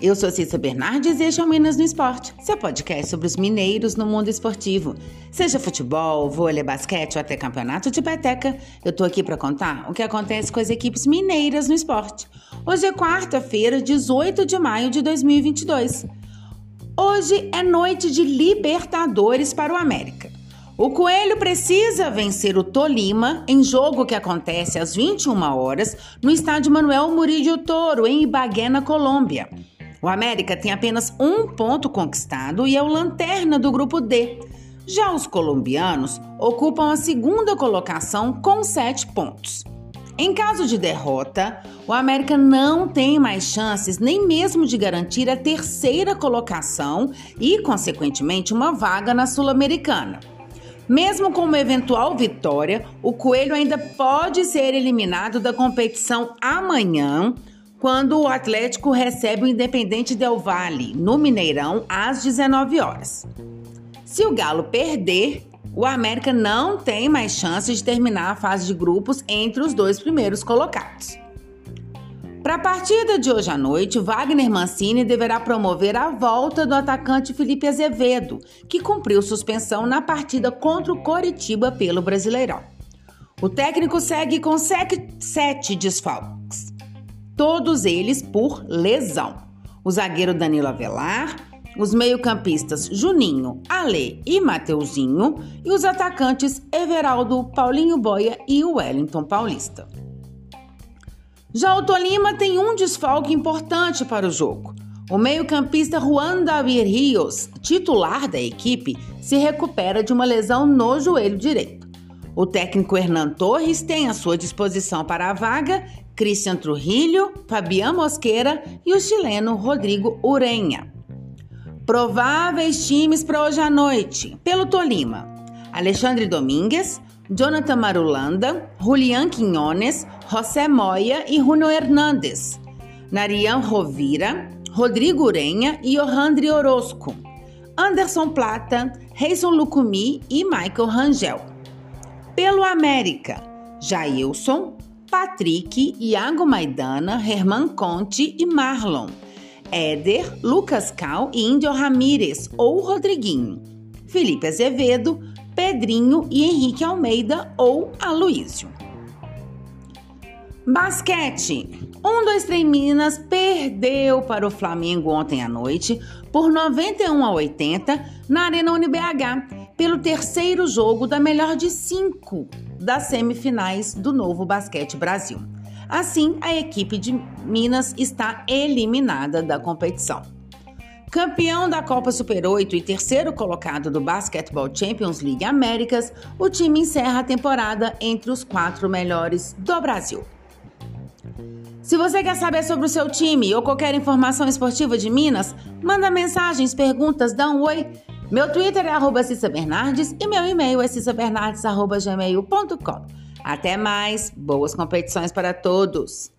Eu sou Cissa Bernardes e este é o Minas no Esporte, seu podcast sobre os mineiros no mundo esportivo. Seja futebol, vôlei, basquete ou até campeonato de peteca, eu tô aqui para contar o que acontece com as equipes mineiras no esporte. Hoje é quarta-feira, 18 de maio de 2022. Hoje é noite de Libertadores para o América. O Coelho precisa vencer o Tolima em jogo que acontece às 21 horas no estádio Manuel Murillo Toro, em Ibagué, na Colômbia. O América tem apenas um ponto conquistado e é o lanterna do grupo D. Já os colombianos ocupam a segunda colocação com sete pontos. Em caso de derrota, o América não tem mais chances nem mesmo de garantir a terceira colocação e, consequentemente, uma vaga na Sul-Americana. Mesmo com uma eventual vitória, o Coelho ainda pode ser eliminado da competição amanhã quando o Atlético recebe o Independente Del Valle, no Mineirão, às 19 horas. Se o Galo perder, o América não tem mais chance de terminar a fase de grupos entre os dois primeiros colocados. Para a partida de hoje à noite, Wagner Mancini deverá promover a volta do atacante Felipe Azevedo, que cumpriu suspensão na partida contra o Coritiba pelo Brasileirão. O técnico segue com sete desfalques todos eles por lesão. O zagueiro Danilo Avelar, os meio-campistas Juninho, Ale e Mateuzinho e os atacantes Everaldo, Paulinho Boia e Wellington Paulista. Já o Tolima tem um desfalque importante para o jogo. O meio-campista Juan David Rios, titular da equipe, se recupera de uma lesão no joelho direito. O técnico Hernan Torres tem à sua disposição para a vaga Christian Trujillo, Fabián Mosqueira e o chileno Rodrigo Urenha. Prováveis times para hoje à noite. Pelo Tolima: Alexandre Domingues, Jonathan Marulanda, Julián Quinones, José Moya e Runo Hernández. Narian Rovira, Rodrigo Urenha e Johandri Orozco. Anderson Plata, Reison Lucumi e Michael Rangel. Pelo América: Jailson, Patrick, Iago Maidana, Herman Conte e Marlon. Éder, Lucas Cal e Índio Ramírez ou Rodriguinho. Felipe Azevedo, Pedrinho e Henrique Almeida ou Aloísio. Basquete. Um, dois, três Minas perdeu para o Flamengo ontem à noite por 91 a 80 na Arena UniBH pelo terceiro jogo da melhor de cinco das semifinais do Novo Basquete Brasil. Assim, a equipe de Minas está eliminada da competição. Campeão da Copa Super 8 e terceiro colocado do Basketball Champions League Américas, o time encerra a temporada entre os quatro melhores do Brasil. Se você quer saber sobre o seu time ou qualquer informação esportiva de Minas, manda mensagens, perguntas, dá um oi. Meu Twitter é arroba Cissa Bernardes e meu e-mail é cissabernardes.gmail.com. Até mais, boas competições para todos!